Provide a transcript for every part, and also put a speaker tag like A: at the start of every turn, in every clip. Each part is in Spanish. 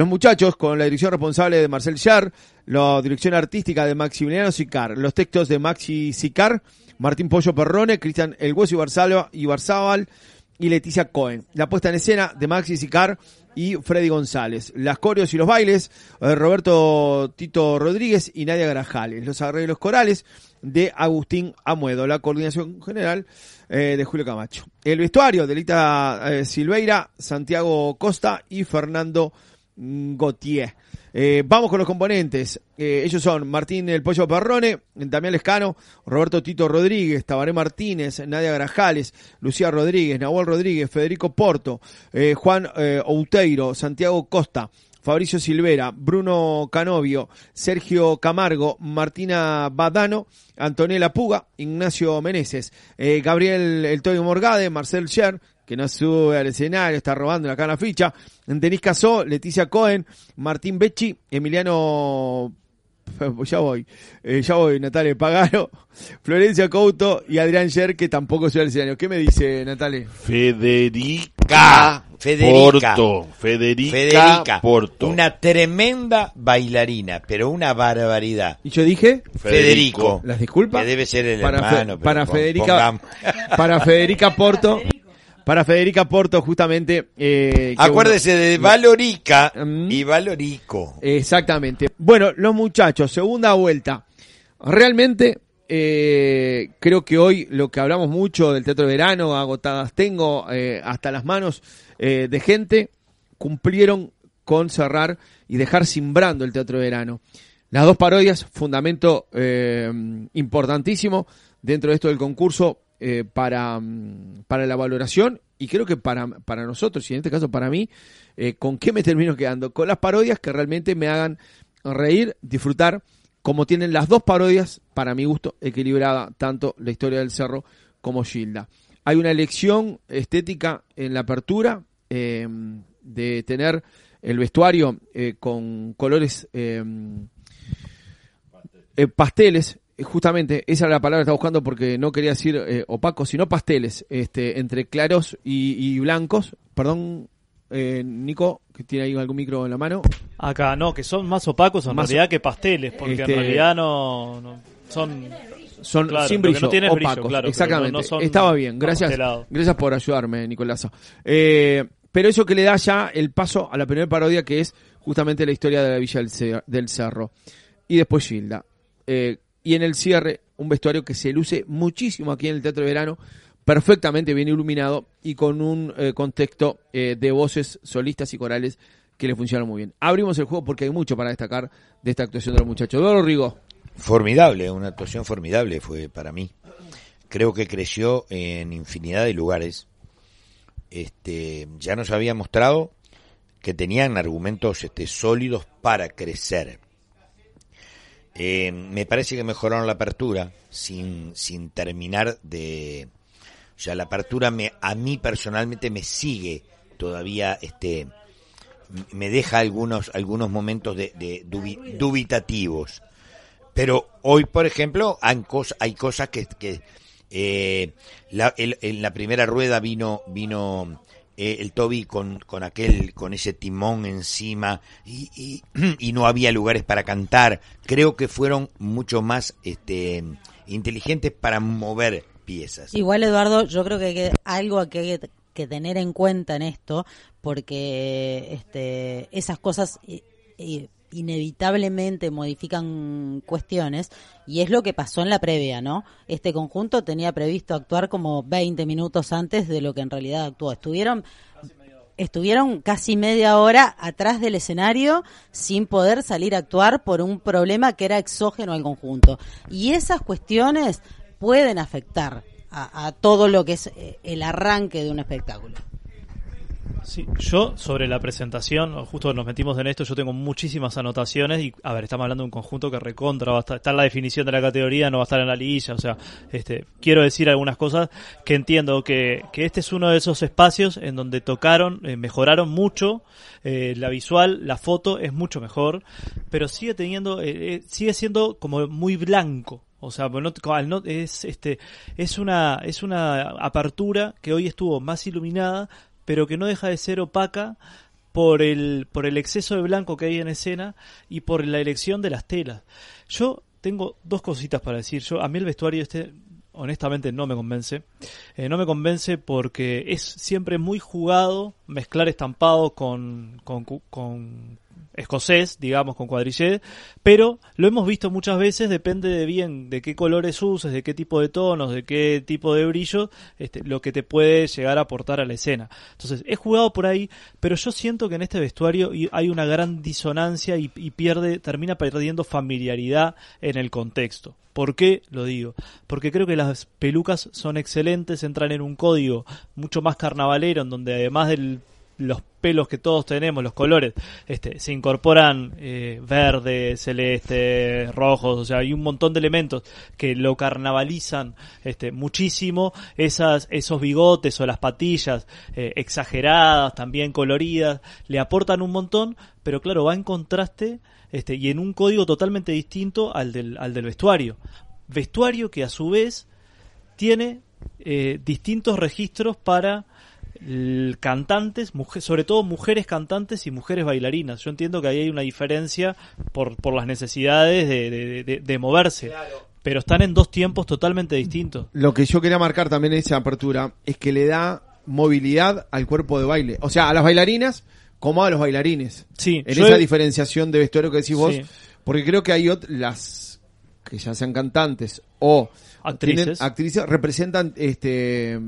A: Los muchachos, con la dirección responsable de Marcel Char, la dirección artística de Maximiliano Sicar, los textos de Maxi Sicar, Martín Pollo Perrone, Cristian El Hueso Ibarzábal y Leticia Cohen. La puesta en escena de Maxi Sicar y Freddy González. Las coreos y los bailes, eh, Roberto Tito Rodríguez y Nadia Grajales. Los arreglos corales de Agustín Amuedo. La coordinación general eh, de Julio Camacho. El vestuario de Lita eh, Silveira, Santiago Costa y Fernando Gautier. Eh, vamos con los componentes. Eh, ellos son Martín El Pollo Perrone, Damián Lescano, Roberto Tito Rodríguez, Tabaré Martínez, Nadia Grajales, Lucía Rodríguez, Nahuel Rodríguez, Federico Porto, eh, Juan Outeiro, Santiago Costa, Fabricio Silvera, Bruno Canovio, Sergio Camargo, Martina Badano, Antonella Puga, Ignacio Meneses, Gabriel El Toyo Morgade, Marcel Scher, que no sube al escenario, está robando la cana ficha, Denis Casó, Leticia Cohen, Martín Becci, Emiliano ya voy, eh, ya voy, Natalia Pagano, Florencia Couto y Adrián Scher, que tampoco sube al escenario. ¿Qué me dice Natalia?
B: Federica.
C: Federica.
B: Porto. Federica,
C: Federica,
B: Porto.
C: una tremenda bailarina, pero una barbaridad.
A: ¿Y yo dije?
C: Federico.
A: Las disculpas.
C: Que debe ser el
A: para, Fe-
C: hermano. pero
A: para Federica, para Federica Porto, para Federica Porto justamente. eh,
C: Acuérdese de Valorica
A: Mm.
C: y Valorico.
A: Exactamente. Bueno, los muchachos, segunda vuelta. Realmente eh, creo que hoy lo que hablamos mucho del teatro de verano, agotadas tengo eh, hasta las manos eh, de gente, cumplieron con cerrar y dejar simbrando el teatro de verano. Las dos parodias, fundamento importantísimo dentro de esto del concurso eh, para, mm, para la valoración y creo que para, para nosotros, y en este caso para mí, eh, ¿con qué me termino quedando? Con las parodias que realmente me hagan reír, disfrutar, como tienen las dos parodias, para mi gusto, equilibrada, tanto la historia del cerro como Gilda. Hay una elección estética en la apertura eh, de tener el vestuario eh, con colores eh, eh, pasteles, justamente, esa era la palabra que estaba buscando porque no quería decir eh, opacos, sino pasteles, este, entre claros y, y blancos. Perdón, eh, Nico, que tiene ahí algún micro en la mano.
D: Acá no, que son más opacos en
A: Más
D: realidad que pasteles, porque
A: Este-
D: en realidad no, no- son
A: Son
D: Claro,
A: sin brillo,
D: no brillo,
A: opacos.
D: claro, pero
A: Exactamente.
D: no- son
A: Estaba bien, gracias. Gracias por ayudarme, Nicolasa. Eh, pero eso que le da ya el paso a la primera parodia que es justamente la historia de la Villa del, Ce- del Cerro. Y después Gilda. Eh, y en el cierre, un vestuario que se luce muchísimo aquí en el Teatro de Verano, perfectamente bien iluminado y con un eh, contexto eh, de voces solistas y corales que le funcionan muy bien. Abrimos el juego porque hay mucho para destacar de esta actuación de los muchachos. Eduardo Rigo.
C: Formidable, una actuación formidable fue para mí. Creo que creció en infinidad de lugares. Este, ya nos había mostrado que tenían argumentos este, sólidos para crecer. Eh, me parece que mejoraron la apertura sin, sin terminar de... O sea, la apertura me, a mí personalmente me sigue todavía, este, me deja algunos, algunos momentos de, de dubi- dubitativos. Pero hoy, por ejemplo, hay, cos- hay cosas que, que eh, la, el- en la primera rueda vino vino eh, el Toby con, con aquel con ese timón encima y, y, y no había lugares para cantar. Creo que fueron mucho más este inteligentes para mover piezas.
E: Igual, Eduardo, yo creo que hay que- algo que hay que, tener en cuenta en esto, porque este, esas cosas eh, inevitablemente modifican cuestiones, y es lo que pasó en la previa, ¿no? Este conjunto tenía previsto actuar como 20 minutos antes de lo que en realidad actuó. Estuvieron estuvieron casi media hora atrás del escenario sin poder salir a actuar por un problema que era exógeno al conjunto. Y esas cuestiones pueden afectar a, a todo lo que es eh, el arranque de un espectáculo.
D: Sí, yo sobre la presentación, justo nos metimos en esto, yo tengo muchísimas anotaciones y, a ver, estamos hablando de un conjunto que recontra va a estar, está en la definición de la categoría, no va a estar en la liguilla, o sea, este, quiero decir algunas cosas que entiendo que, que este es uno de esos espacios en donde tocaron, eh, mejoraron mucho, eh, la visual, la foto es mucho mejor, pero sigue teniendo, eh, eh, sigue siendo como muy blanco, o sea, no- es este es una es una apertura que hoy estuvo más iluminada, pero que no deja de ser opaca por el por el exceso de blanco que hay en escena y por la elección de las telas. Yo tengo dos cositas para decir. Yo a mí el vestuario este honestamente no me convence. Eh, no me convence porque es siempre muy jugado mezclar estampado con, con, con escocés, digamos, con cuadrillé, pero lo hemos visto muchas veces, depende de bien de qué colores uses, de qué tipo de tonos, de qué tipo de brillo, este, lo que te puede llegar a aportar a la escena. Entonces, he jugado por ahí, pero yo siento que en este vestuario hay una gran disonancia y, y pierde, termina perdiendo familiaridad en el contexto. ¿Por qué lo digo? Porque creo que las pelucas son excelentes, entran en un código mucho más carnavalero, en donde además de los pelos que todos tenemos, los colores, este, se incorporan eh, verde, celeste, rojos, o sea, hay un montón de elementos que lo carnavalizan este, muchísimo, esas, esos bigotes o las patillas eh, exageradas, también coloridas, le aportan un montón, pero claro, va en contraste este, y en un código totalmente distinto al del, al del vestuario. Vestuario que a su vez tiene eh, distintos registros para cantantes, mujer- sobre todo mujeres cantantes y mujeres bailarinas. Yo entiendo que ahí hay una diferencia por, por las necesidades de, de- de- de moverse, pero están en dos tiempos totalmente distintos.
A: Lo que yo quería marcar también en esa apertura es que le da movilidad al cuerpo de baile. O sea, a las bailarinas como a los bailarines.
D: Sí,
A: En esa
D: he-
A: diferenciación de vestuario que decís vos.
D: Sí.
A: Porque creo que hay las que ya sean cantantes o
D: Actrices.
A: actrices representan este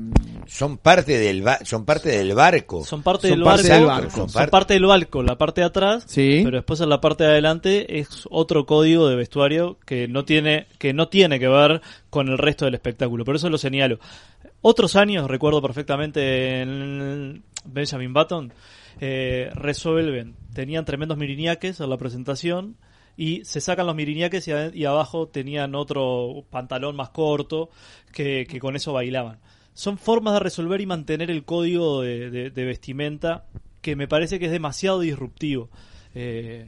C: Son parte del ba- son parte del barco.
D: Son parte,
A: Son
D: del,
A: parte
D: barco,
A: del barco.
D: Son,
C: Son parte-
D: parte del barco, la parte de atrás,
A: Sí.
D: pero después en la parte de adelante es otro código de vestuario que no tiene que no tiene que ver con el resto del espectáculo. Por eso lo señalo. Otros años, recuerdo perfectamente en Benjamin Button, eh, resuelven, tenían tremendos miriñaques en la presentación y se sacan los miriñaques y, abajo tenían otro pantalón más corto que, que con eso bailaban. Son formas de resolver y mantener el código de, de- vestimenta que me parece que es demasiado disruptivo. Eh,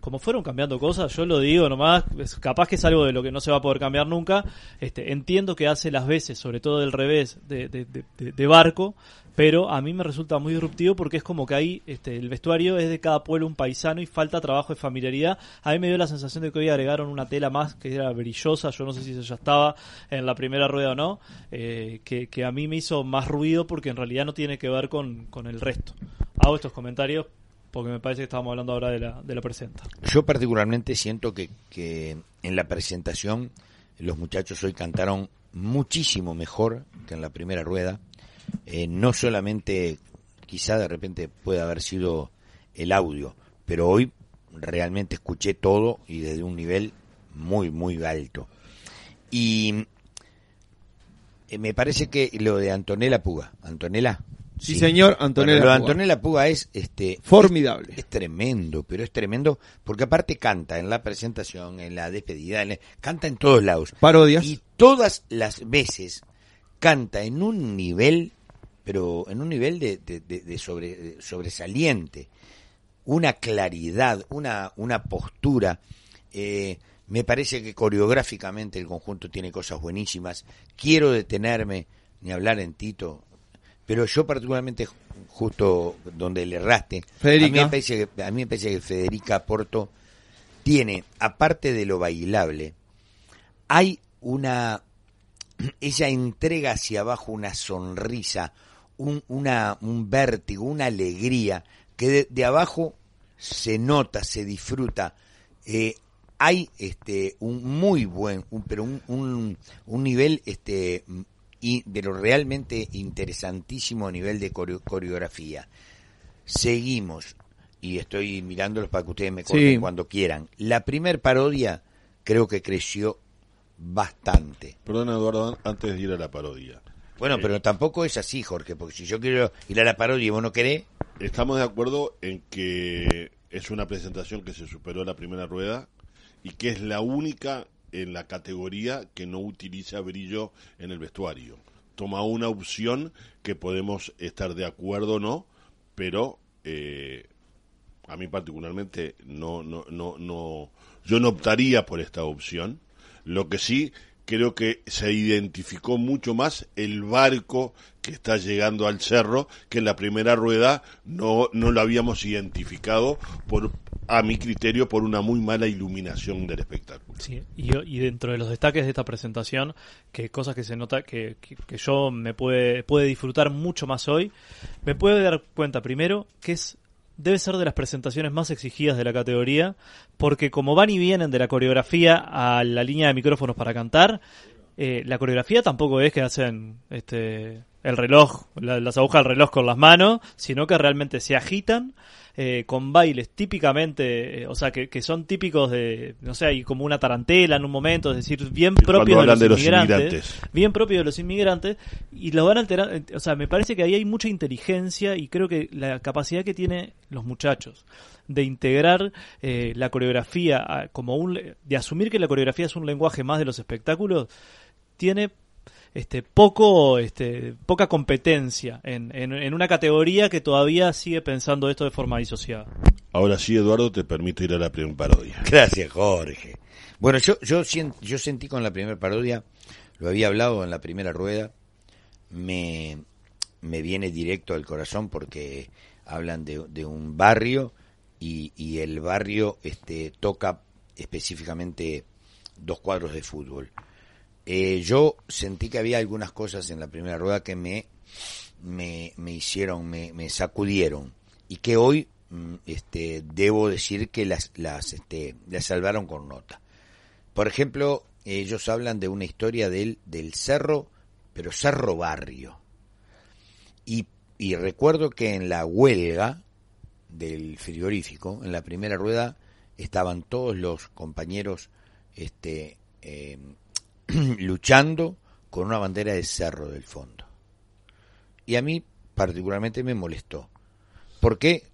D: como fueron cambiando cosas, yo lo digo nomás, capaz que es algo de lo que no se va a poder cambiar nunca. Este, entiendo que hace las veces, sobre todo del revés, de- de- de- de barco, pero a mí me resulta muy disruptivo porque es como que ahí este, el vestuario es de cada pueblo un paisano y falta trabajo de familiaridad. A mí me dio la sensación de que hoy agregaron una tela más que era brillosa, yo no sé si eso ya estaba en la primera rueda o no, eh, que, a mí me hizo más ruido porque en realidad no tiene que ver con, con el resto. Hago estos comentarios porque me parece que estábamos hablando ahora de la, de la presenta.
C: Yo particularmente siento que, que en la presentación los muchachos hoy cantaron muchísimo mejor que en la primera rueda. Eh, no solamente, quizá de repente puede haber sido el audio, pero hoy realmente escuché todo y desde un nivel muy, muy alto. Y eh, me parece que lo de Antonella Puga, Antonella.
A: Sí, señor, Antonella
C: Bueno, lo de. Antonella Puga es este
A: Formidable.
C: es tremendo, pero es tremendo porque aparte canta en la presentación, en la despedida, en la- canta en todos lados.
A: Parodias.
C: Y todas las veces canta en un nivel, pero en un nivel de, de- de- de sobre- sobresaliente. Una claridad, una, una postura. eh, me parece que coreográficamente el conjunto tiene cosas buenísimas. Quiero detenerme, ni hablar en Tito, pero yo particularmente ju- justo donde le erraste,
A: Federica.
C: a mí me parece que, a mí me parece que Federica Porto tiene, aparte de lo bailable, hay una, ella entrega hacia abajo una sonrisa, un, una, un vértigo, una alegría, que de, de abajo se nota, se disfruta. Eh, hay este un muy buen, un, pero un, un, un nivel este y, pero realmente interesantísimo nivel de coreo- coreografía. Seguimos, y estoy mirándolos para que ustedes me corten
A: Sí.
C: cuando quieran. La primer parodia creo que creció bastante.
B: Perdón, Eduardo, an- antes de ir a la parodia.
C: Bueno, pero tampoco es así, Jorge, porque si yo quiero ir a la parodia y vos no querés,
B: Estamos de acuerdo en que es una presentación que se superó la primera rueda y que es la única en la categoría que no utiliza brillo en el vestuario. Toma una opción que podemos estar de acuerdo o no, pero eh, a mí particularmente no, no, no, no, yo no optaría por esta opción. Lo que sí creo que se identificó mucho más el barco que está llegando al cerro, que en la primera rueda no, no lo habíamos identificado por a mi criterio por una muy mala iluminación del espectáculo.
D: Sí, y, y dentro de los destaques de esta presentación, que cosas que se nota que, que, que yo me puede, puede disfrutar mucho más hoy, me puedo dar cuenta primero que es debe ser de las presentaciones más exigidas de la categoría, porque como van y vienen de la coreografía a la línea de micrófonos para cantar, eh, la coreografía tampoco es que hacen este el reloj, la- las agujas del reloj con las manos, sino que realmente se agitan eh, con bailes típicamente, eh, o sea, que, que son típicos de, no sé, hay como una tarantela en un momento, es decir, bien propios de los,
B: de los
D: inmigrantes,
B: inmigrantes.
D: bien propios de los inmigrantes, y lo van alterando, eh, o sea, me parece que ahí hay mucha inteligencia y creo que la capacidad que tienen los muchachos de integrar eh, la coreografía a- como un, de asumir que la coreografía es un lenguaje más de los espectáculos, tiene este poco este poca competencia en, en, una categoría que todavía sigue pensando esto de forma disociada.
B: Ahora sí, Eduardo, te permito ir a la primera parodia.
C: Gracias, Jorge. Bueno, yo, yo, yo sentí con la primera parodia, lo había hablado en la primera rueda, me, me viene directo al corazón porque hablan de, de un barrio y, y el barrio este, toca específicamente dos cuadros de fútbol. Eh, yo sentí que había algunas cosas en la primera rueda que me, me, me hicieron, me, me sacudieron y que hoy mm, este, debo decir que las, las, este, las salvaron con nota. Por ejemplo, ellos hablan de una historia del, del cerro, pero cerro barrio. Y, y recuerdo que en la huelga del frigorífico, en la primera rueda, estaban todos los compañeros este, eh, luchando con una bandera de cerro del fondo. Y a mí particularmente me molestó. ¿Por qué?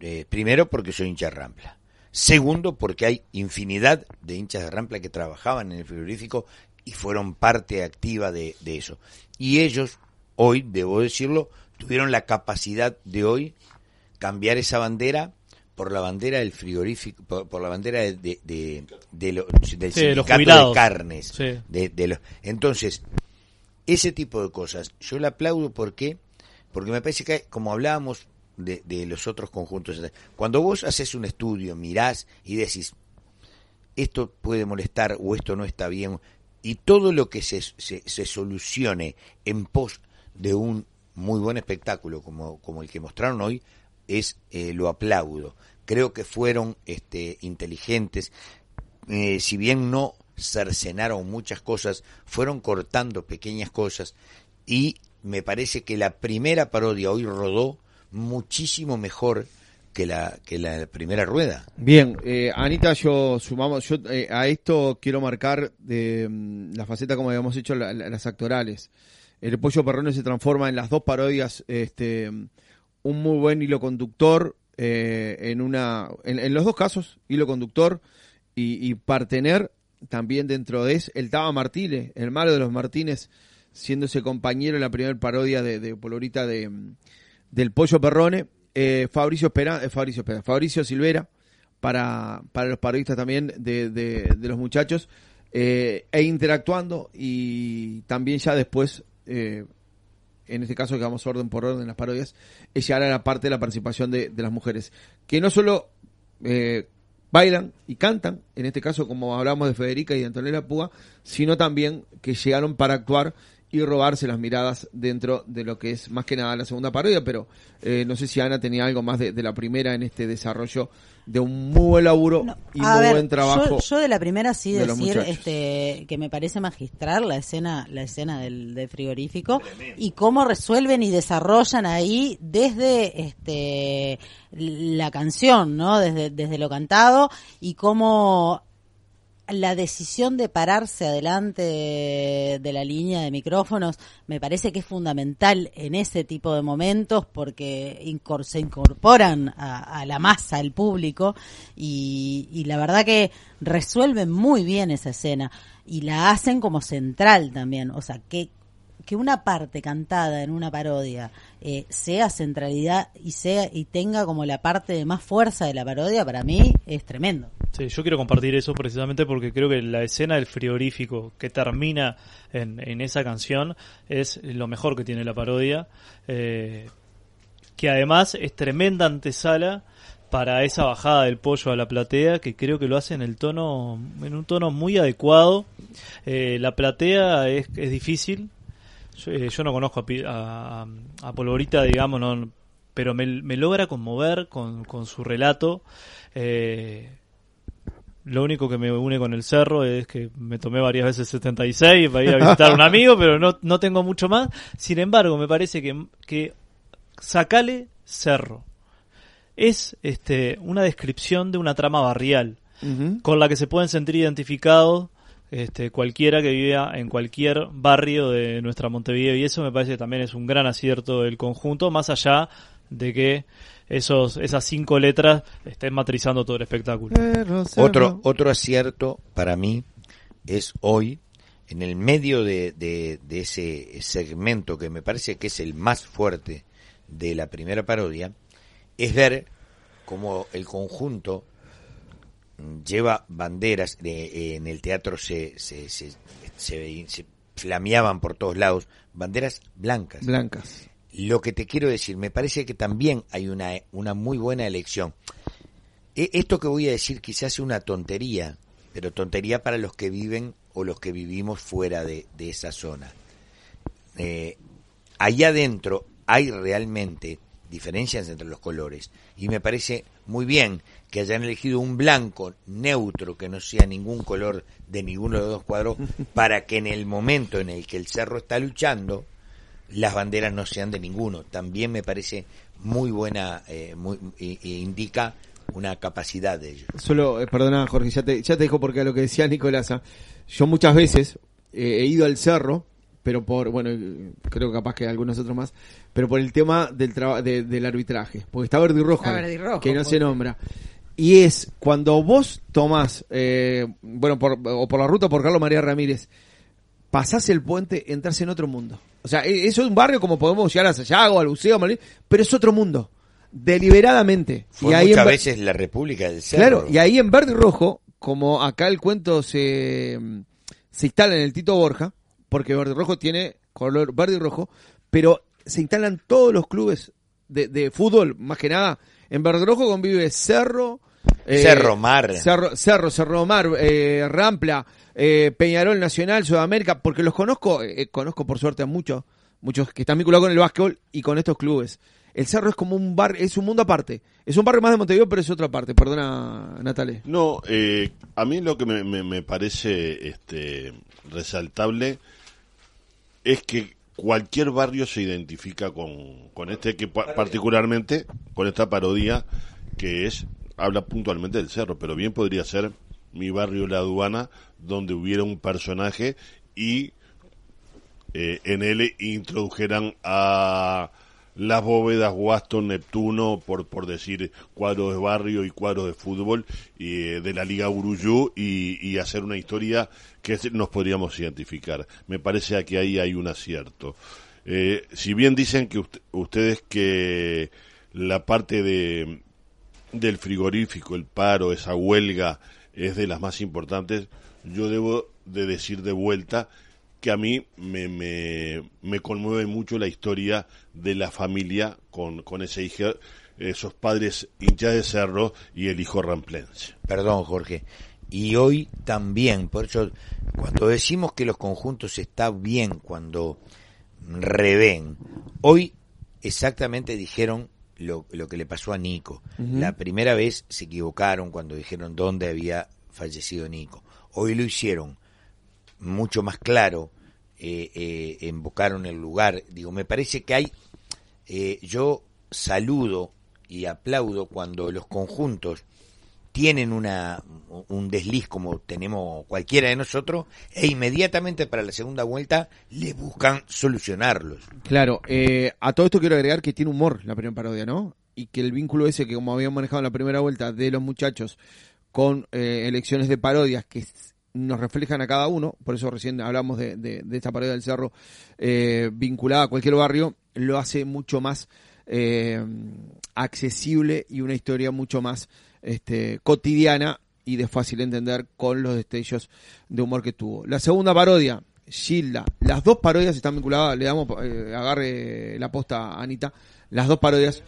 C: Eh, primero porque soy hincha de Rampla. Segundo porque hay infinidad de hinchas de Rampla que trabajaban en el frigorífico y fueron parte activa de, de eso. Y ellos, hoy, debo decirlo, tuvieron la capacidad de hoy cambiar esa bandera por la bandera del frigorífico, por, por la bandera de, de, de- de lo- del
D: Sí, los
C: sindicato de carnes.
D: Sí.
C: De, de los- entonces, ese tipo de cosas, yo le aplaudo porque, porque me parece que, como hablábamos de, de los otros conjuntos, cuando vos haces un estudio, mirás y decís, esto puede molestar o esto no está bien, y todo lo que se, se, se solucione en pos de un muy buen espectáculo como, como el que mostraron hoy, es eh, lo aplaudo. Creo que fueron este, inteligentes, eh, si bien no cercenaron muchas cosas, fueron cortando pequeñas cosas y me parece que la primera parodia hoy rodó muchísimo mejor que la que la primera rueda.
A: Bien, eh, Anita, yo sumamos, yo eh, a esto quiero marcar mm, la faceta como habíamos hecho la- las actorales. El pollo perrone se transforma en las dos parodias, este, un muy buen hilo conductor, eh, en una, en, los dos casos, hilo conductor y, y partener también dentro de es el Taba Martínez, el malo de los Martínez, siendo ese compañero en la primera parodia de, Polorita de, del pollo perrone, eh, Fabricio Espera, eh, Silvera, para, para los parodistas también de, de, de los muchachos, eh, e interactuando y también ya después, eh, en este caso que vamos orden por orden las parodias, es llegar a la parte de la participación de, de las mujeres, que no solo eh, bailan y cantan, en este caso como hablamos de Federica y de Antonella Púa, sino también que llegaron para actuar y robarse las miradas dentro de lo que es más que nada la segunda parodia, pero eh, no sé si Ana tenía algo más de, de la primera en este desarrollo de un muy buen laburo
E: No,
A: y
E: a
A: muy
E: ver,
A: buen trabajo.
E: Yo, yo de la primera sí
A: de
E: decir este que me parece magistral la escena la escena del, del frigorífico y cómo resuelven y desarrollan ahí desde este la canción, ¿no? Desde desde lo cantado y cómo la decisión de pararse adelante de, la línea de micrófonos me parece que es fundamental en ese tipo de momentos porque incor- se incorporan a, a la masa, al público, y, y la verdad que resuelven muy bien esa escena y la hacen como central también. O sea, que, que una parte cantada en una parodia eh, sea centralidad y sea y tenga como la parte de más fuerza de la parodia, para mí es tremendo.
D: Yo quiero compartir eso precisamente porque creo que la escena del frigorífico que termina en, en esa canción es lo mejor que tiene la parodia, eh, que además es tremenda antesala para esa bajada del pollo a la platea que creo que lo hace en el tono en un tono muy adecuado. Eh, la platea es, es difícil. Yo, eh, no conozco a, a, Polvorita digamos pero me, me logra conmover con, con su relato lo único que me une con el cerro es que me tomé varias veces 76 para ir a visitar a un amigo, pero no, no tengo mucho más. Sin embargo, me parece que, que sacale cerro. Es este, una descripción de una trama barrial con la que se pueden sentir identificados este, cualquiera que viva en cualquier barrio de nuestra Montevideo y eso me parece que también es un gran acierto del conjunto, más allá de que esos, esas cinco letras estén matrizando todo el espectáculo.
C: Otro, otro acierto para mí es hoy, en el medio de, de- de ese segmento que me parece que es el más fuerte de la primera parodia, es ver cómo el conjunto lleva banderas, de- en el teatro se, se, se, se- se flameaban por todos lados, banderas blancas.
A: Blancas.
C: Lo que te quiero decir, me parece que también hay una, una muy buena elección. E- Esto que voy a decir quizás sea una tontería, pero tontería para los que viven o los que vivimos fuera de, de esa zona. Eh, allá adentro hay realmente diferencias entre los colores y me parece muy bien que hayan elegido un blanco neutro que no sea ningún color de ninguno de los dos cuadros para que en el momento en el que el cerro está luchando las banderas no sean de ninguno. También me parece muy buena, eh, muy, e- e indica una capacidad de ellos.
A: Solo, eh, perdona Jorge, ya te, ya te dejo porque a lo que decía Nicolasa, yo muchas veces eh, he ido al cerro, pero por, bueno, creo capaz que algunos otros más, pero por el tema del traba- de- del arbitraje, porque está verde y rojo,
E: Está verde y rojo,
A: que no
E: porque-
A: se nombra. Y es cuando vos tomás, eh, bueno, por, o por la ruta por Carlos María Ramírez, pasás el puente, entras en otro mundo. O sea, e- eso es un barrio como podemos llegar a Sayago, al Buceo, pero es otro mundo. Deliberadamente.
C: Fue
A: ahí
C: muchas
A: en-
C: veces la República del Cerro.
A: Claro, y ahí en verde y rojo, como acá el cuento se, se instala en el Tito Borja, porque verde y rojo tiene color verde y rojo, pero se instalan todos los clubes de, de fútbol, más que nada. En verde y rojo convive Cerro, eh,
C: Cerro Mar.
A: Cerro, Cerro, Cerro Mar, eh, Rampla, eh, Peñarol Nacional, Sudamérica, porque los conozco, eh, conozco por suerte a muchos, muchos que están vinculados con el básquetbol y con estos clubes. El Cerro es como un bar, es un mundo aparte. Es un barrio más de Montevideo, pero es otra parte. Perdona, Natale.
B: No, eh, a mí lo que me, me- me parece este, resaltable es que cualquier barrio se identifica con, con este, que pa- particularmente con esta parodia que es, habla puntualmente del cerro, pero bien podría ser mi barrio La Aduana, donde hubiera un personaje y eh, en él introdujeran a las bóvedas Waston, Neptuno, por, por decir cuadros de barrio y cuadros de fútbol eh, de la Liga Uruyú y, hacer una historia que nos podríamos identificar. Me parece que ahí hay un acierto. Eh, si bien dicen que ust- ustedes que la parte de del frigorífico, el paro, esa huelga es de las más importantes, yo debo de decir de vuelta que a mí me, me, me conmueve mucho la historia de la familia con, con ese hijo, esos padres hinchas de cerro y el hijo ramplense.
C: Perdón, Jorge. Y hoy también, por eso, cuando decimos que los conjuntos está bien cuando revén, hoy exactamente dijeron lo, lo que le pasó a Nico. La primera vez se equivocaron cuando dijeron dónde había fallecido Nico. Hoy lo hicieron mucho más claro, eh, eh, invocaron el lugar. Digo, me parece que hay, eh, yo saludo y aplaudo cuando los conjuntos tienen una un desliz como tenemos cualquiera de nosotros e inmediatamente para la segunda vuelta le buscan solucionarlos.
A: Claro, eh, a todo esto quiero agregar que tiene humor la primera parodia, ¿no? Y que el vínculo ese que como habíamos manejado en la primera vuelta de los muchachos con eh, elecciones de parodias que nos reflejan a cada uno, por eso recién hablamos de, de- de esta parodia del cerro eh, vinculada a cualquier barrio, lo hace mucho más eh, accesible y una historia mucho más este, cotidiana y de fácil entender con los destellos de humor que tuvo. La segunda parodia, Gilda. Las dos parodias están vinculadas, le damos, eh, agarre la posta a Anita, las dos parodias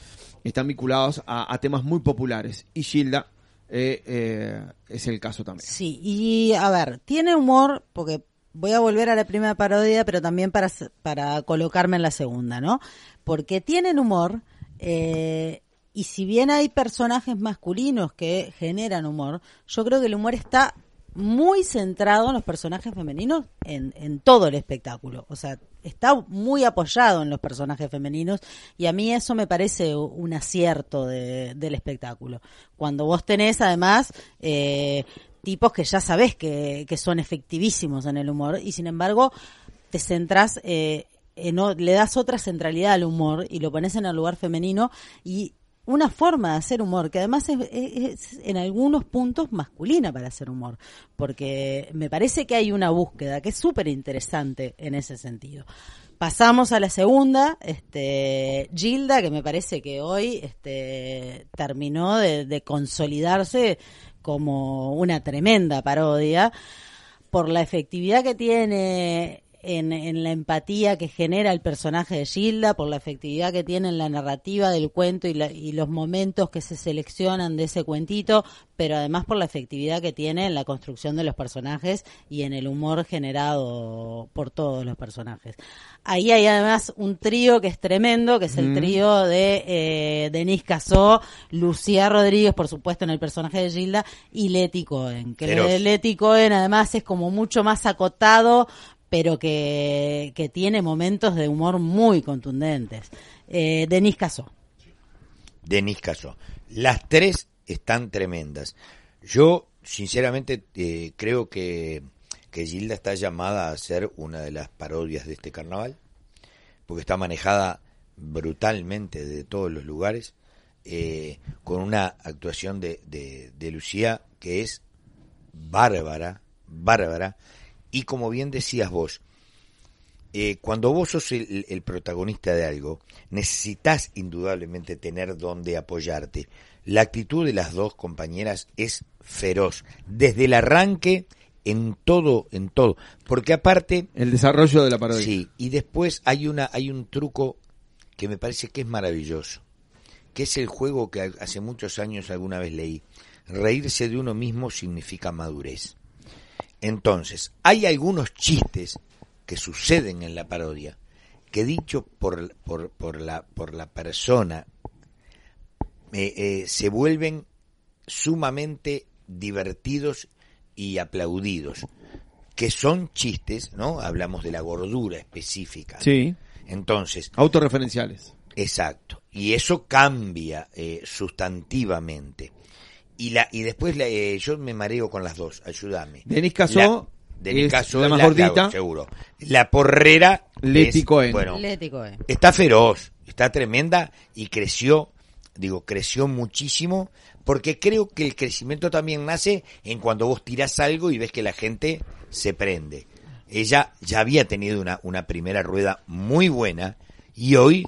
A: están vinculadas a, temas muy populares y Gilda eh, eh, es el caso también.
E: Sí, y a ver, tiene humor, porque voy a volver a la primera parodia, pero también para, para colocarme en la segunda, ¿no? Porque tienen humor, y si bien hay personajes masculinos que generan humor, yo creo que el humor está muy centrado en los personajes femeninos en, en todo el espectáculo. O sea, está muy apoyado en los personajes femeninos y a mí eso me parece un acierto de- del espectáculo. Cuando vos tenés además eh, tipos que ya sabés que, que son efectivísimos en el humor y sin embargo te centrás, eh, en le das otra centralidad al humor y lo pones en el lugar femenino y una forma de hacer humor que además es, en algunos puntos masculina para hacer humor, porque me parece que hay una búsqueda que es súper interesante en ese sentido. Pasamos a la segunda, este, Gilda, que me parece que hoy este, terminó de consolidarse como una tremenda parodia por la efectividad que tiene en, en la empatía que genera el personaje de Gilda, por la efectividad que tiene en la narrativa del cuento y, la- y los momentos que se seleccionan de ese cuentito, pero además por la efectividad que tiene en la construcción de los personajes y en el humor generado por todos los personajes. Ahí hay además un trío que es tremendo, que es el trío de eh, Denise Casó, Lucía Rodríguez, por supuesto, en el personaje de Gilda, y Leti Cohen. Que Leti Cohen además es como mucho más acotado, pero que, que tiene momentos de humor muy contundentes. Eh, Denise Casó.
C: Denis Caso. Las tres están tremendas. Yo, sinceramente, eh, creo que, que Gilda está llamada a ser una de las parodias de este carnaval, porque está manejada brutalmente de todos los lugares, eh, con una actuación de, de Lucía que es bárbara, bárbara, y como bien decías vos, eh, cuando vos sos el, el protagonista de algo, necesitas indudablemente tener donde apoyarte. La actitud de las dos compañeras es feroz, desde el arranque, en todo, en todo, porque aparte,
A: El desarrollo de la parodia.
C: sí, y después hay una, hay un truco que me parece que es maravilloso, que es el juego que hace muchos años alguna vez leí. Reírse de uno mismo significa madurez. Entonces, hay algunos chistes que suceden en la parodia que dicho por, por, por, la, por la persona eh, eh, se vuelven sumamente divertidos y aplaudidos, que son chistes, ¿no? Hablamos de la gordura específica.
A: Sí,
C: Entonces,
A: autorreferenciales.
C: Exacto. Y eso cambia eh, sustantivamente. Y la y después la, eh, yo me mareo con las dos, ayúdame.
A: Denis Casó
C: La- Denis Casó
A: la más gordita.
C: seguro. La porrera
A: Leti
C: es-
A: Cohen.
C: Bueno,
E: Leti Cohen.
C: está feroz, está tremenda y creció, digo, creció muchísimo porque creo que el crecimiento también nace en cuando vos tirás algo y ves que la gente se prende. Ella ya había tenido una, una primera rueda muy buena y hoy,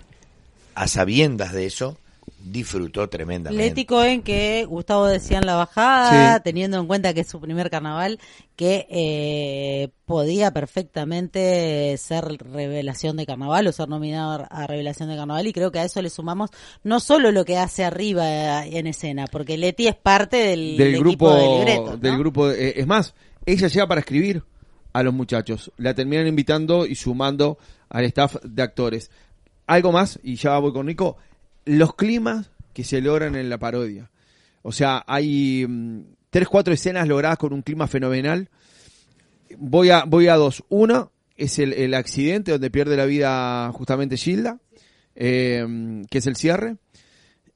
C: a sabiendas de eso, disfrutó tremendamente.
E: Leti Cohen, que Gustavo decía en la bajada,
A: Sí.
E: teniendo en cuenta que es su primer carnaval, que eh, podía perfectamente ser revelación de carnaval o ser nominado a revelación de carnaval y creo que a eso le sumamos no solo lo que hace arriba eh, en escena, porque Leti es parte del,
A: del
E: equipo
A: grupo
E: de libretos, ¿no?
A: del grupo eh, es más ella llega para escribir a los muchachos la terminan invitando y sumando al staff de actores algo más y ya voy con Nico los climas que se logran en la parodia. O sea hay mm, tres cuatro escenas logradas con un clima fenomenal. Voy a voy a dos. Una es el, el accidente donde pierde la vida justamente Gilda eh, que es el cierre.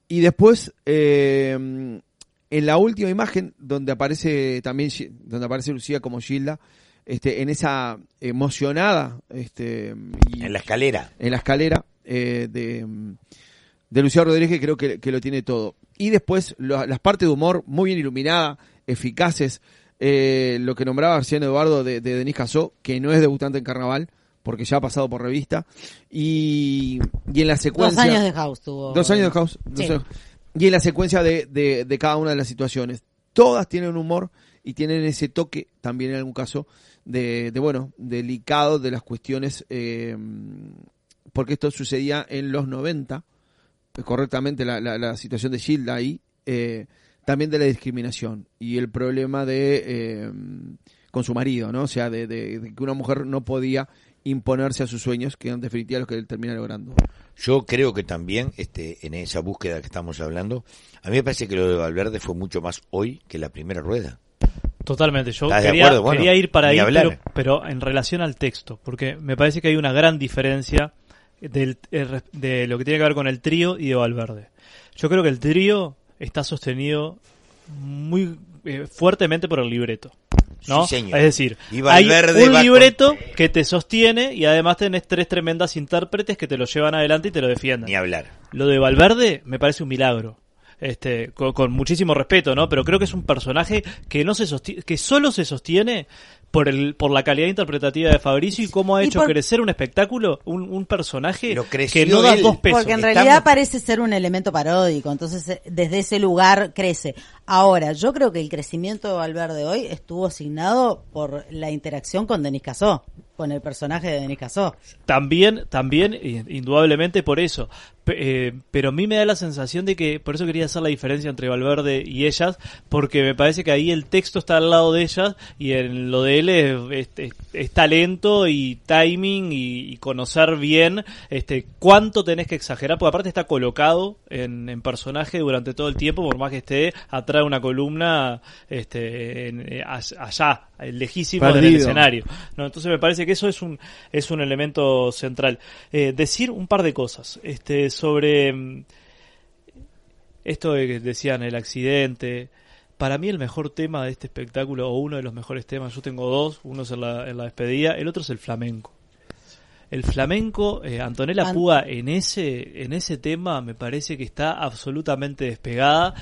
A: Y después eh, en la última imagen donde aparece también donde aparece Lucía como Gilda, este, en esa emocionada, este, y-
C: En la escalera.
A: en la escalera eh, de, de Lucía Rodríguez, creo que, que lo tiene todo. Y después lo- las partes de humor muy bien iluminadas, eficaces. eh, lo que nombraba García Eduardo de, de Denis Casó, que no es debutante en carnaval, porque ya ha pasado por revista. Y, y en la
E: Dos
A: secuencia.
E: años de house tuvo.
A: Dos años de house. dos
E: Sí.
A: años. Y en la secuencia de, de, de cada una de las situaciones. Todas tienen humor y tienen ese toque, también en algún caso, de, de bueno, delicado de las cuestiones, eh, porque esto sucedía en los 90, eh, correctamente la, la, la situación de Gilda ahí, eh, también de la discriminación y el problema de eh, con su marido, ¿no? O sea, de, de- de que una mujer no podía imponerse a sus sueños, que en definitiva los que él termina logrando.
C: Yo creo que también, este, en esa búsqueda que estamos hablando, a mí me parece que lo de Valverde fue mucho más hoy que la primera rueda.
D: Totalmente, yo
C: ¿Estás de
D: quería,
C: acuerdo? Bueno,
D: quería ir para ahí, pero, pero en relación al texto, porque me parece que hay una gran diferencia del, el- de lo que tiene que ver con el trío y de Valverde. Yo creo que el trío está sostenido muy eh, fuertemente por el libreto. ¿no?
C: Sí, señor.
D: Es decir, hay un libreto que te sostiene y además tenés tres tremendas intérpretes que te lo llevan adelante y te lo defienden.
C: Ni hablar.
D: Lo de Valverde me parece un milagro. Este, con, con muchísimo respeto, ¿no? Pero creo que es un personaje que no se sostiene, que solo se sostiene por el, por la calidad interpretativa de Fabricio y cómo ha hecho
E: por-
D: crecer un espectáculo, un, un personaje
C: Lo
D: que no da
C: él.
D: dos pesos.
E: Porque en
C: Estamos-
E: realidad parece ser un elemento paródico, entonces eh, desde ese lugar crece. Ahora, yo creo que el crecimiento de Valverde hoy estuvo asignado por la interacción con Denis Casó, con el personaje de Denis Casó.
D: También, también, indudablemente por eso. Eh, pero a mí me da la sensación de que, por eso quería hacer la diferencia entre Valverde y ellas, porque me parece que ahí el texto está al lado de ellas y en lo de él es, es- es- es talento y timing y, y conocer bien este cuánto tenés que exagerar, porque aparte está colocado en, en personaje durante todo el tiempo, por más que esté atrás de una columna este, en- eh, allá, lejísimo del escenario. ¿no? Entonces me parece que eso es un, es un elemento central. Eh, decir un par de cosas este, sobre mm, esto de que decían el accidente. Para mí el mejor tema de este espectáculo, o uno de los mejores temas, yo tengo dos, uno es en la, en la despedida, el otro es el flamenco. El flamenco, eh, Antonella
E: An-
D: Púa en ese, en ese tema me parece que está absolutamente despegada.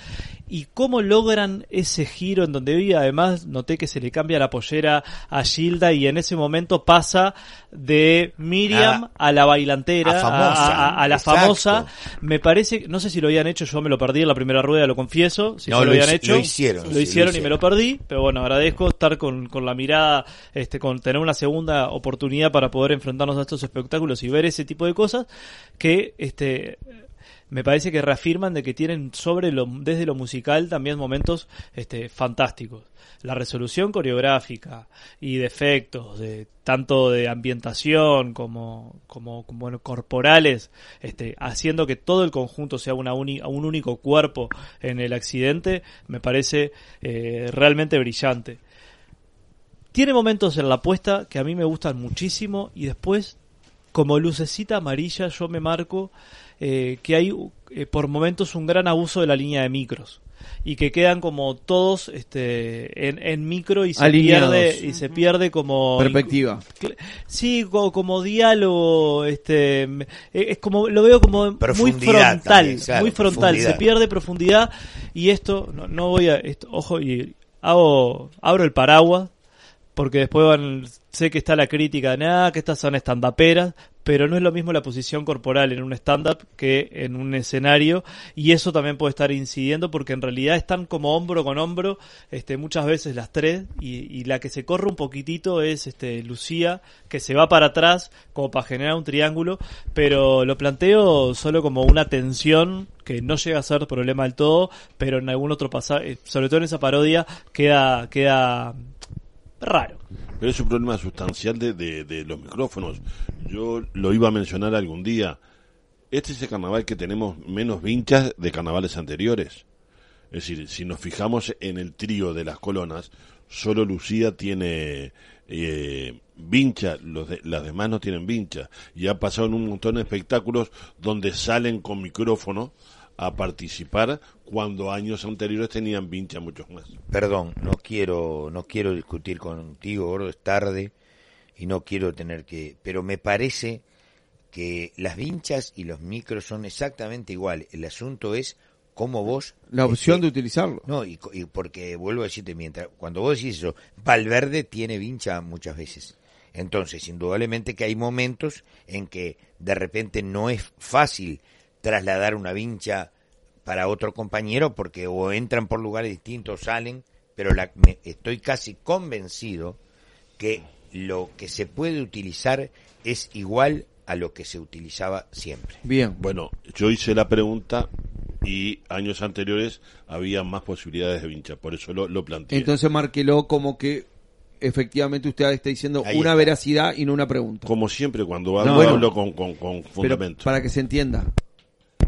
D: Y cómo logran ese giro en donde hoy además noté que se le cambia la pollera a Gilda y en ese momento pasa de Miriam a, la bailantera,
C: a famosa,
D: a, a- a la
C: exacto.
D: famosa. Me parece, no sé si lo habían hecho, yo me lo perdí en la primera rueda, lo confieso. Si
C: No,
D: lo,
C: lo
D: habían hecho,
C: lo hicieron, sí,
D: lo
C: lo
D: hicieron y
C: hicieron.
D: me lo perdí, pero bueno, agradezco estar con, con la mirada, este, con tener una segunda oportunidad para poder enfrentarnos a estos espectáculos y ver ese tipo de cosas que, este, me parece que reafirman de que tienen sobre lo, desde lo musical también momentos, este, fantásticos. La resolución coreográfica y de efectos, de tanto de ambientación como, como, como corporales, este, haciendo que todo el conjunto sea una uni- un único cuerpo en el accidente, me parece eh, realmente brillante. Tiene momentos en la puesta que a mí me gustan muchísimo y después, como lucecita amarilla, yo me marco eh, que hay eh, por momentos un gran abuso de la línea de micros y que quedan como todos este en, en micro y se
A: Alineados.
D: pierde y se pierde como
A: Perspectiva.
D: Sí, como, como diálogo, este, eh, es como lo veo como muy frontal,
C: también, claro,
D: muy frontal, se pierde profundidad y esto no, no voy a, esto, ojo y hago abro el paraguas porque después van, sé que está la crítica, nada, que estas son estandaperas, pero no es lo mismo la posición corporal en un stand-up que en un escenario, y eso también puede estar incidiendo porque en realidad están como hombro con hombro, este, muchas veces las tres, y, y la que se corre un poquitito es este Lucía, que se va para atrás como para generar un triángulo, pero lo planteo solo como una tensión que no llega a ser problema del todo, pero en algún otro pasaje, sobre todo en esa parodia, queda, queda raro.
B: Pero es un problema sustancial de, de, los micrófonos. Yo lo iba a mencionar algún día. Este es el carnaval que tenemos menos vinchas de carnavales anteriores. Es decir, si nos fijamos en el trío de las colonas, solo Lucía tiene eh, vincha, las demás no tienen vincha. Y ha pasado en un montón de espectáculos donde salen con micrófono a participar cuando años anteriores tenían vincha muchos más.
C: Perdón, no quiero, no quiero discutir contigo, gordo, es tarde y no quiero tener que, pero me parece que las vinchas y los micros son exactamente igual. El asunto es cómo vos
A: La opción
C: este,
A: de utilizarlo.
C: No, y, y porque vuelvo a decirte, mientras cuando vos decís eso, Valverde tiene vincha muchas veces. Entonces, indudablemente que hay momentos en que de repente no es fácil trasladar una vincha para otro compañero porque o entran por lugares distintos, salen, pero la- me- estoy casi convencido que lo que se puede utilizar es igual a lo que se utilizaba siempre.
A: Bien.
B: Bueno, yo hice la pregunta y años anteriores había más posibilidades de vincha, por eso lo, lo planteé.
A: Entonces márquelo como que efectivamente usted está diciendo
C: Ahí
A: una
C: está.
A: veracidad y no una pregunta.
B: Como siempre, cuando
A: No,
B: hablo,
A: bueno.
B: hablo con, con, con
A: Pero
B: fundamento.
A: para que se entienda.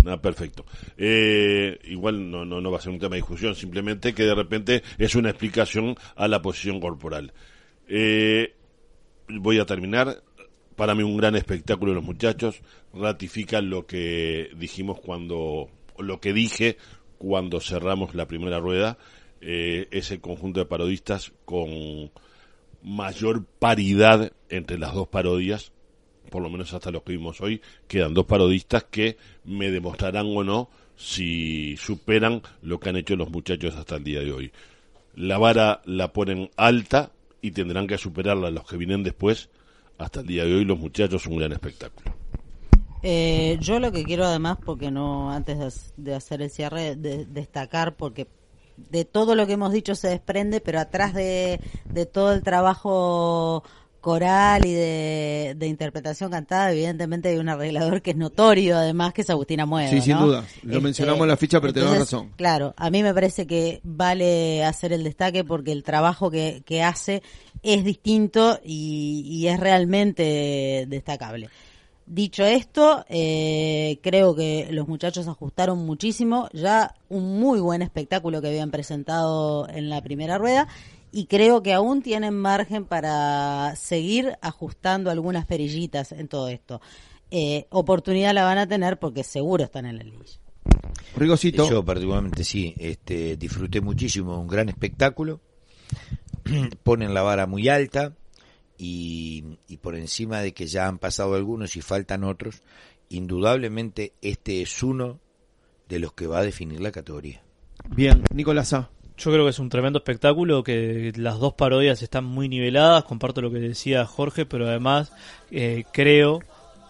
B: Ah, perfecto. Eh, igual no, no, no va a ser un tema de discusión, simplemente que de repente es una explicación a la posición corporal. Eh, voy a terminar. Para mí un gran espectáculo los muchachos. Ratifican lo que dijimos cuando, lo que dije cuando cerramos la primera rueda. Eh, ese conjunto de parodistas con mayor paridad entre las dos parodias por lo menos hasta los que vimos hoy, quedan dos parodistas que me demostrarán o no si superan lo que han hecho los muchachos hasta el día de hoy. La vara la ponen alta y tendrán que superarla los que vienen después. Hasta el día de hoy los muchachos un gran espectáculo.
E: Eh, yo lo que quiero además, porque no antes de, hac- de hacer el cierre, de- destacar, porque de todo lo que hemos dicho se desprende, pero atrás de, de todo el trabajo coral y de, de interpretación cantada, evidentemente hay un arreglador que es notorio, además, que es Agustina Muedo.
A: Sí, sin
E: ¿no?
A: duda. Lo mencionamos en la ficha, pero tenés
E: entonces,
A: razón.
E: Claro, a mí me parece que vale hacer el destaque porque el trabajo que, que hace es distinto y, y es realmente destacable. Dicho esto, eh, creo que los muchachos ajustaron muchísimo, ya un muy buen espectáculo que habían presentado en la primera rueda y creo que aún tienen margen para seguir ajustando algunas perillitas en todo esto. Eh, oportunidad la van a tener porque seguro están en la liguilla.
A: Rigosito.
C: Yo particularmente sí, este, disfruté muchísimo, un gran espectáculo. Ponen la vara muy alta y, y por encima de que ya han pasado algunos y faltan otros, indudablemente este es uno de los que va a definir la categoría.
A: Bien, Nicolás A.
D: Yo creo que es un tremendo espectáculo, que las dos parodias están muy niveladas, comparto lo que decía Jorge, pero además eh, creo,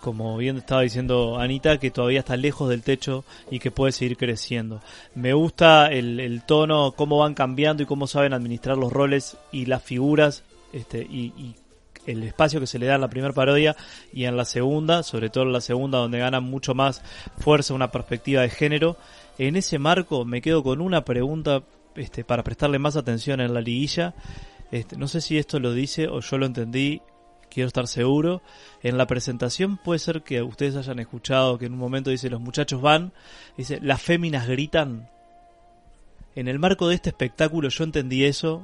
D: como bien estaba diciendo Anita, que todavía está lejos del techo y que puede seguir creciendo. Me gusta el, tono, cómo van cambiando y cómo saben administrar los roles y las figuras este, y, y el espacio que se le da en la primera parodia y en la segunda, sobre todo en la segunda donde gana mucho más fuerza una perspectiva de género. En ese marco me quedo con una pregunta este, para prestarle más atención en la liguilla. Este, no sé si esto lo dice o yo lo entendí, quiero estar seguro. En la presentación puede ser que ustedes hayan escuchado que en un momento dice los muchachos van, dice las féminas gritan. En el marco de este espectáculo yo entendí eso.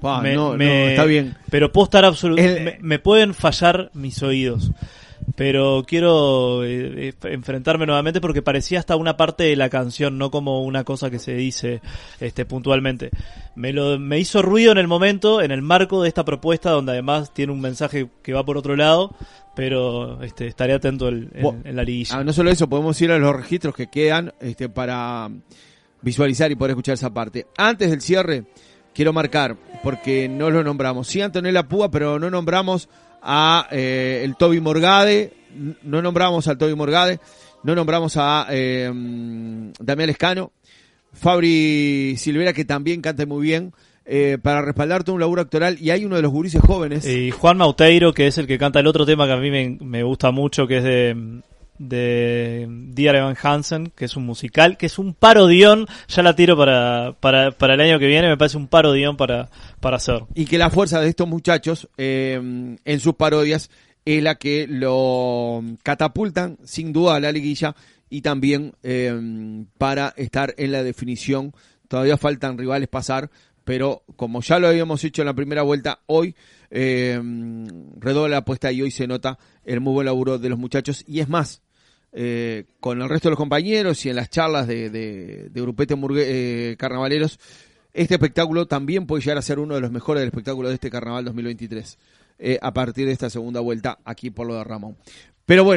A: Pa,
D: Me-
A: no,
D: me-
A: no, está bien.
D: Pero puedo estar Me, me pueden fallar mis oídos. Pero quiero eh, eh, enfrentarme nuevamente porque parecía hasta una parte de la canción, no como una cosa que se dice este puntualmente. Me lo me hizo ruido en el momento, en el marco de esta propuesta, donde además tiene un mensaje que va por otro lado, pero este estaré atento el- en, en la liguilla.
A: Ah, no solo eso, podemos ir a los registros que quedan este, para visualizar y poder escuchar esa parte. Antes del cierre, quiero marcar, porque no lo nombramos. Sí, Antonella Púa, pero no nombramos a eh, el Toby Morgade, no nombramos al Toby Morgade, no nombramos a eh, Damián Lescano, Fabri Silvera, que también canta muy bien, eh, para respaldar todo un laburo actoral. Y hay uno de los gurises jóvenes.
D: Y Juan Mauteiro, que es el que canta el otro tema que a mí me, me gusta mucho, que es de, de Dear Evan Hansen, que es un musical, que es un parodión, ya la tiro para, para, para el año que viene, me parece un parodión para, para hacer.
A: y que la fuerza de estos muchachos eh, en sus parodias es la que lo catapultan sin duda a la liguilla y también eh, para estar en la definición. Todavía faltan rivales pasar, pero como ya lo habíamos hecho en la primera vuelta, hoy eh, redobla la apuesta y hoy se nota el muy buen laburo de los muchachos. Y es más, eh, con el resto de los compañeros y en las charlas de, de, de Grupete eh, Carnavaleros, este espectáculo también puede llegar a ser uno de los mejores del espectáculo de este Carnaval 2023, eh, a partir de esta segunda vuelta aquí por lo de Ramón. Pero bueno,